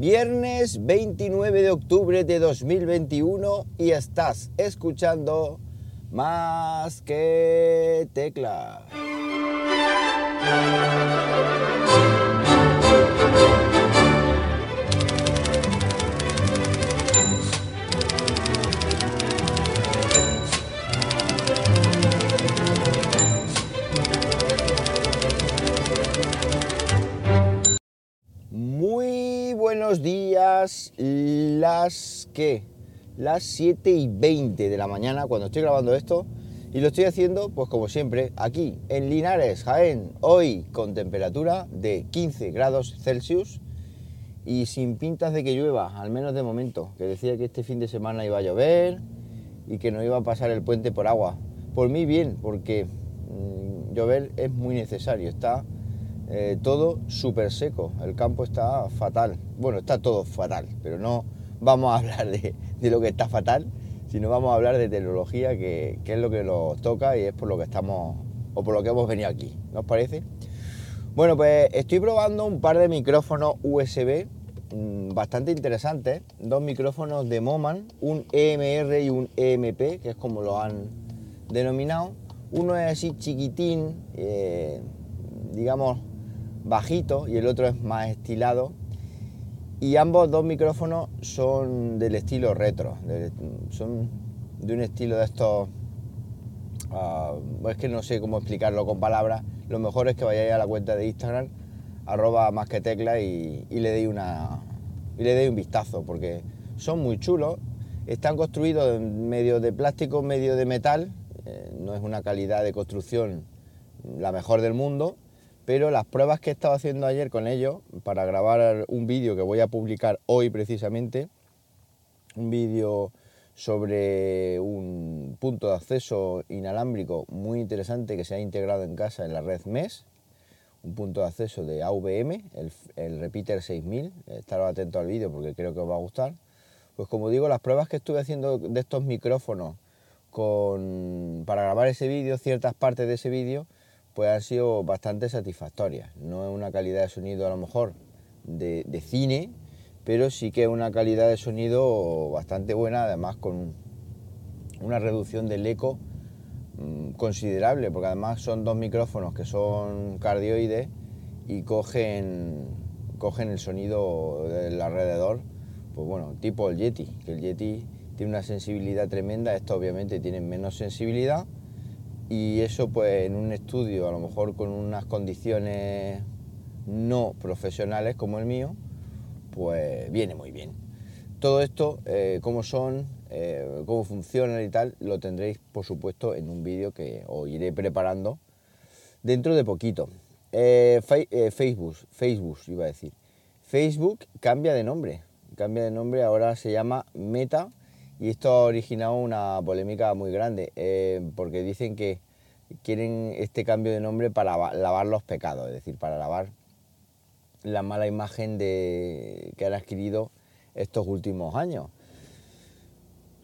Viernes 29 de octubre de 2021 y estás escuchando más que tecla. Las que las 7 y 20 de la mañana cuando estoy grabando esto. Y lo estoy haciendo pues como siempre aquí en Linares, Jaén, hoy con temperatura de 15 grados Celsius y sin pintas de que llueva, al menos de momento, que decía que este fin de semana iba a llover y que no iba a pasar el puente por agua. Por mí bien, porque mmm, llover es muy necesario, está eh, todo súper seco, el campo está fatal. Bueno, está todo fatal, pero no vamos a hablar de, de lo que está fatal, sino vamos a hablar de tecnología, que, que, es lo que nos toca y es por lo que estamos, o por lo que hemos venido aquí, ¿no parece? Bueno, pues estoy probando un par de micrófonos USB mmm, bastante interesantes, dos micrófonos de Moman, un EMR y un EMP, que es como lo han denominado. Uno es así chiquitín, eh, digamos bajito, y el otro es más estilado. Y ambos dos micrófonos son del estilo retro, de, son de un estilo de estos... Uh, es que no sé cómo explicarlo con palabras. Lo mejor es que vayáis a la cuenta de Instagram, arroba más que tecla, y, le deis una y le deis un vistazo, porque son muy chulos. Están construidos en medio de plástico, medio de metal. Eh, no es una calidad de construcción la mejor del mundo, pero las pruebas que he estado haciendo ayer con ellos para grabar un vídeo que voy a publicar hoy precisamente, un vídeo sobre un punto de acceso inalámbrico muy interesante que se ha integrado en casa en la red MES, un punto de acceso de AVM, el, el Repeater 6000, estaros atentos al vídeo porque creo que os va a gustar. Pues como digo, las pruebas que estuve haciendo de estos micrófonos con, para grabar ese vídeo, ciertas partes de ese vídeo, pues han sido bastante satisfactorias. No es una calidad de sonido a lo mejor de, cine, pero sí que es una calidad de sonido bastante buena, además con una reducción del eco mmm, considerable, porque además son dos micrófonos que son cardioides y cogen, cogen el sonido del alrededor, pues bueno, tipo el Yeti, que el Yeti tiene una sensibilidad tremenda, estos obviamente tienen menos sensibilidad, y eso pues en un estudio a lo mejor con unas condiciones no profesionales como el mío pues viene muy bien. Todo esto eh, cómo son eh, cómo funcionan y tal lo tendréis por supuesto en un vídeo que os iré preparando dentro de poquito. Eh, Facebook Facebook iba a decir. Facebook cambia de nombre. Cambia de nombre ahora se llama Meta y esto ha originado una polémica muy grande, eh, porque dicen que quieren este cambio de nombre para lavar los pecados, es decir, para lavar la mala imagen de, que han adquirido estos últimos años.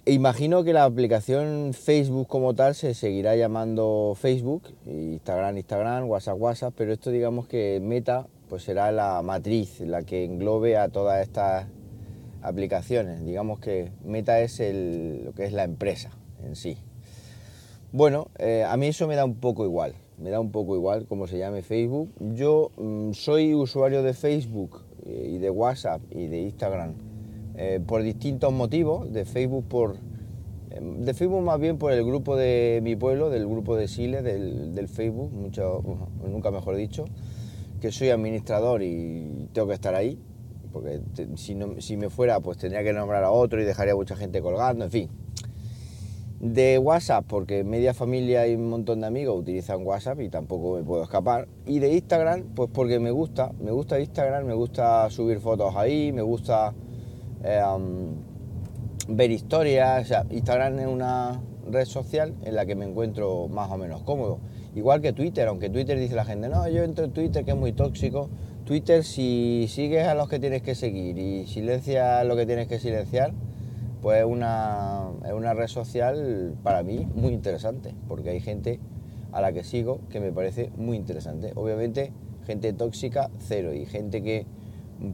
E imagino que la aplicación Facebook como tal se seguirá llamando Facebook, Instagram, Instagram, WhatsApp, WhatsApp, pero esto digamos que Meta pues será la matriz, la que englobe a todas estas aplicaciones. Digamos que Meta es el, lo que es la empresa en sí. Bueno, eh, a mí eso me da un poco igual, me da un poco igual cómo se llame Facebook. Yo mmm, soy usuario de Facebook eh, y de WhatsApp y de Instagram eh, por distintos motivos, de Facebook por... De Facebook más bien por el grupo de mi pueblo, del grupo de del, del Facebook, mucho, nunca mejor dicho, que soy administrador y tengo que estar ahí, porque si, no, si, me fuera pues tendría que nombrar a otro y dejaría mucha gente colgando, en fin. De WhatsApp, porque media familia y un montón de amigos utilizan WhatsApp y tampoco me puedo escapar. Y de Instagram, pues porque me gusta, me gusta Instagram, me gusta subir fotos ahí, me gusta um, ver historias. O sea, Instagram es una red social en la que me encuentro más o menos cómodo. Igual que Twitter, aunque Twitter dice la gente, no, yo entro en Twitter que es muy tóxico. Twitter, si sigues a los que tienes que seguir y silencias lo que tienes que silenciar, pues es una, una red social para mí muy interesante, porque hay gente a la que sigo que me parece muy interesante. Obviamente, gente tóxica, cero, y gente que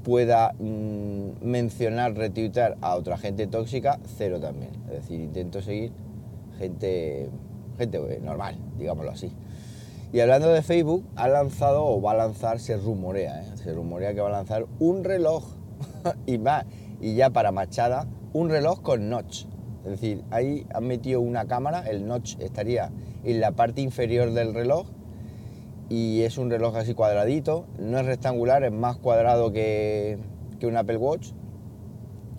pueda mm, mencionar, retuitar a otra gente tóxica, cero también. Es decir, intento seguir gente, gente eh, normal, digámoslo así. Y hablando de Facebook, ha lanzado o va a lanzar, se rumorea, ¿eh? se rumorea que va a lanzar un reloj y y ya para Machada, un reloj con notch. Es decir, ahí han metido una cámara, el notch estaría en la parte inferior del reloj y es un reloj así cuadradito, no es rectangular, es más cuadrado que, un Apple Watch.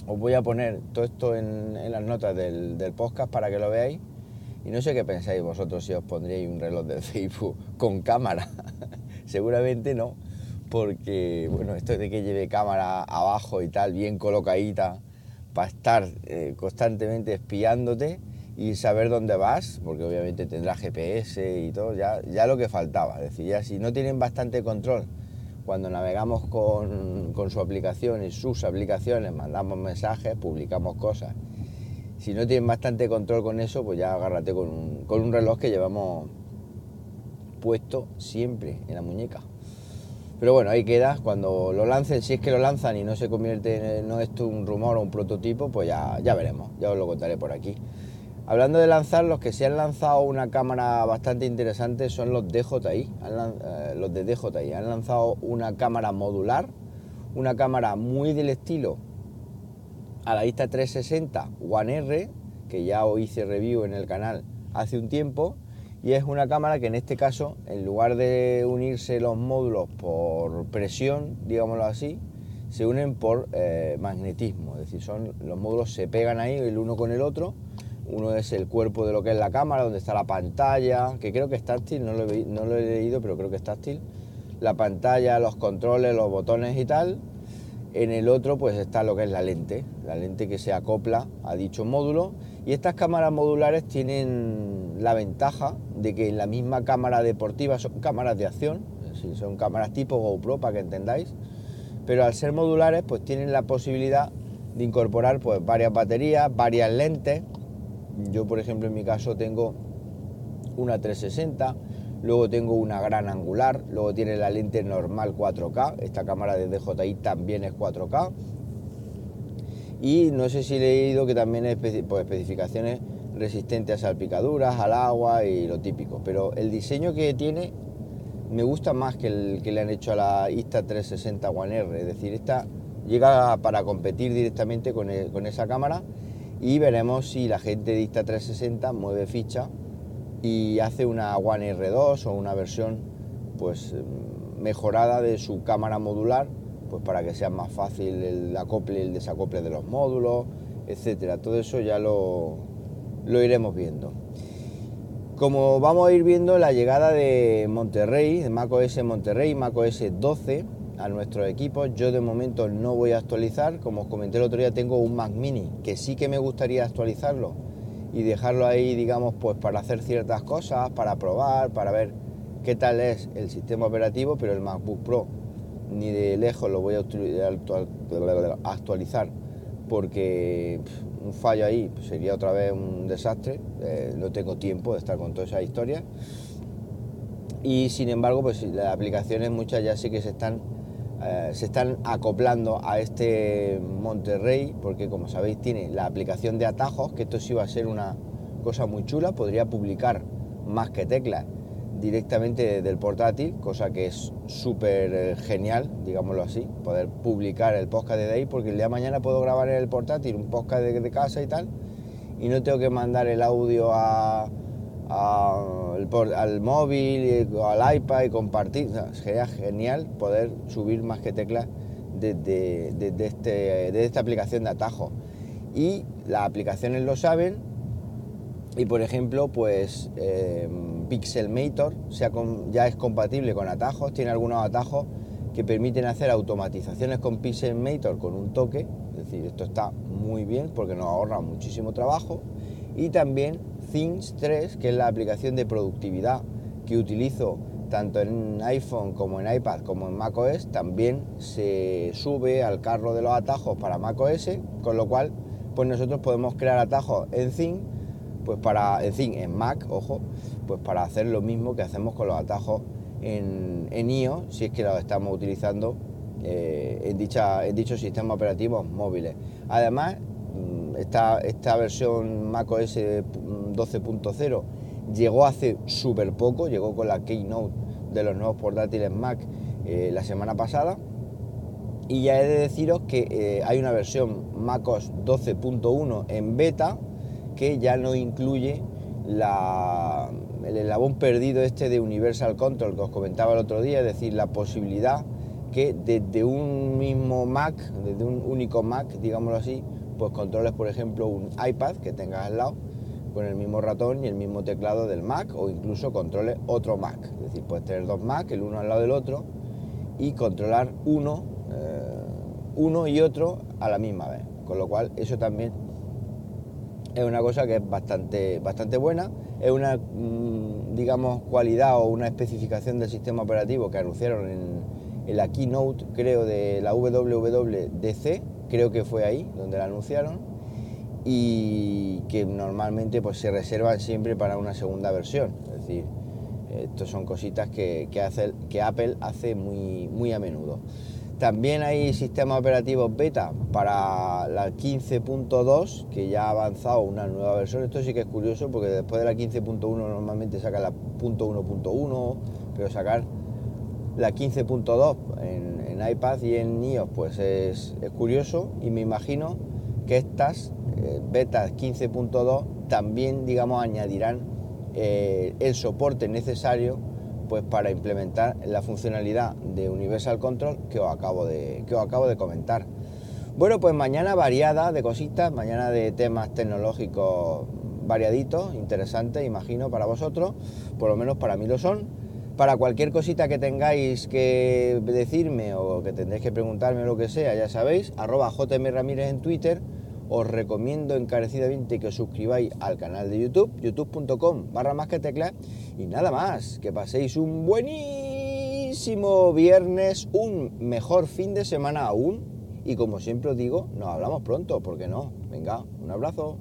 Os voy a poner todo esto en, las notas del, podcast para que lo veáis. Y no sé qué pensáis vosotros si os pondríais un reloj de Facebook con cámara. Seguramente no, porque bueno, esto de que lleve cámara abajo y tal, bien colocadita, para estar eh, constantemente espiándote, y saber dónde vas, porque obviamente tendrá GPS y todo, ya, lo que faltaba. Es decir, ya si no tienen bastante control cuando navegamos con, con, su aplicación y sus aplicaciones, mandamos mensajes, publicamos cosas. Si no tienen bastante control con eso, pues ya agárrate con un, reloj que llevamos puesto siempre en la muñeca. Pero bueno, ahí queda. Cuando lo lancen, si es que lo lanzan y no se convierte en no esto un rumor o un prototipo, pues ya, ya veremos. Ya os lo contaré por aquí. Hablando de lanzar, los que se han lanzado una cámara bastante interesante son los DJI, eh, los de DJI. Han lanzado una cámara modular, una cámara muy del estilo a la vista 360 One R, que ya hice review en el canal hace un tiempo, y es una cámara que en este caso, en lugar de unirse los módulos por presión, digámoslo así, se unen por eh, magnetismo, es decir, son, los módulos se pegan ahí el uno con el otro uno es el cuerpo de lo que es la cámara, donde está la pantalla, que creo que es táctil, no lo, he, no lo he leído, pero creo que es táctil. La pantalla, los controles, los botones y tal. En el otro pues está lo que es la lente, la lente que se acopla a dicho módulo. Y estas cámaras modulares tienen la ventaja de que en la misma cámara deportiva son cámaras de acción, son cámaras tipo GoPro para que entendáis, pero al ser modulares pues tienen la posibilidad de incorporar pues varias baterías, varias lentes. Yo, por ejemplo, en mi caso tengo una 360, luego tengo una gran angular, luego tiene la lente normal 4K, esta cámara de DJI también es 4K. Y no sé si he leído que también es pues, especificaciones resistentes a salpicaduras, al agua y lo típico, pero el diseño que tiene me gusta más que el que le han hecho a la Insta360 One R, es decir, esta llega para competir directamente con, e, con esa cámara y veremos si la gente de Insta360 mueve ficha y hace una One R2 o una versión pues mejorada de su cámara modular pues para que sea más fácil el acople y el desacople de los módulos, etcétera. Todo eso ya lo, lo iremos viendo. Como vamos a ir viendo la llegada de Monterrey, de macOS Monterrey, macOS 12, a nuestros equipos. Yo de momento no voy a actualizar, como os comenté el otro día tengo un Mac mini que sí que me gustaría actualizarlo y dejarlo ahí, digamos, pues para hacer ciertas cosas, para probar, para ver qué tal es el sistema operativo, pero el MacBook Pro ni de lejos lo voy a actualizar porque un fallo ahí sería otra vez un desastre, eh, no tengo tiempo de estar con toda esa historia y sin embargo pues las aplicaciones muchas ya sí que se están eh, se están acoplando a este Monterrey, porque como sabéis tiene la aplicación de atajos, que esto sí va a ser una cosa muy chula, podría publicar más que teclas directamente del portátil, cosa que es súper eh, genial, digámoslo así, poder publicar el podcast de ahí, porque el día de mañana puedo grabar en el portátil un podcast de casa y tal, y no tengo que mandar el audio a, al, móvil, o al iPad y compartir. sería genial poder subir más que teclas desde de, este, esta aplicación de atajo. Y las aplicaciones lo saben y por ejemplo pues eh, Pixelmator ya es compatible con atajos, tiene algunos atajos que permiten hacer automatizaciones con Pixelmator con un toque, es decir, esto está muy bien porque nos ahorra muchísimo trabajo y también Things 3, que es la aplicación de productividad que utilizo tanto en iPhone como en iPad como en macOS, también se sube al carro de los atajos para macOS, con lo cual pues nosotros podemos crear atajos en Thing, pues para en en Mac, ojo, pues para hacer lo mismo que hacemos con los atajos en, en iOS, si es que los estamos utilizando eh, en, dicha, en dichos sistemas operativos móviles. Además, mm, esta, esta versión macOS 12.0 llegó hace súper poco, llegó con la Keynote de los nuevos portátiles Mac eh, la semana pasada. Y ya he de deciros que eh, hay una versión MacOS 12.1 en beta que ya no incluye la, el eslabón perdido este de Universal Control que os comentaba el otro día, es decir, la posibilidad que desde un mismo Mac, desde un único Mac, digámoslo así, pues controles, por ejemplo, un iPad que tengas al lado con el mismo ratón y el mismo teclado del Mac o incluso controles otro Mac. Es decir, puedes tener dos Mac, el uno al lado del otro, y controlar uno, eh, uno y otro a la misma vez. Con lo cual, eso también es una cosa que es bastante, bastante buena. Es una, mm, digamos, cualidad o una especificación del sistema operativo que anunciaron en en la keynote, creo, de la WWDC, creo que fue ahí donde la anunciaron, y que normalmente pues, se reservan siempre para una segunda versión. Es decir, estas son cositas que, hace, que Apple hace muy, muy a menudo. También hay sistemas operativos beta para la 15.2, que ya ha avanzado una nueva versión. Esto sí que es curioso porque después de la 15.1 normalmente saca la .1.1, pero sacar la 15.2 en, iPad y en iOS pues es, curioso y me imagino que estas eh, betas 15.2 también digamos añadirán eh, el soporte necesario pues para implementar la funcionalidad de Universal Control que os acabo de, que os acabo de comentar. Bueno, pues mañana variada de cositas, mañana de temas tecnológicos variaditos, interesantes, imagino, para vosotros, por lo menos para mí lo son. Para cualquier cosita que tengáis que decirme o que tendréis que preguntarme o lo que sea, ya sabéis, arroba JM Ramírez en Twitter. Os recomiendo encarecidamente que os suscribáis al canal de YouTube, youtube.com barra más que teclas. Y nada más, que paséis un buenísimo viernes, un mejor fin de semana aún. Y como siempre os digo, nos hablamos pronto, ¿por qué no? Venga, un abrazo.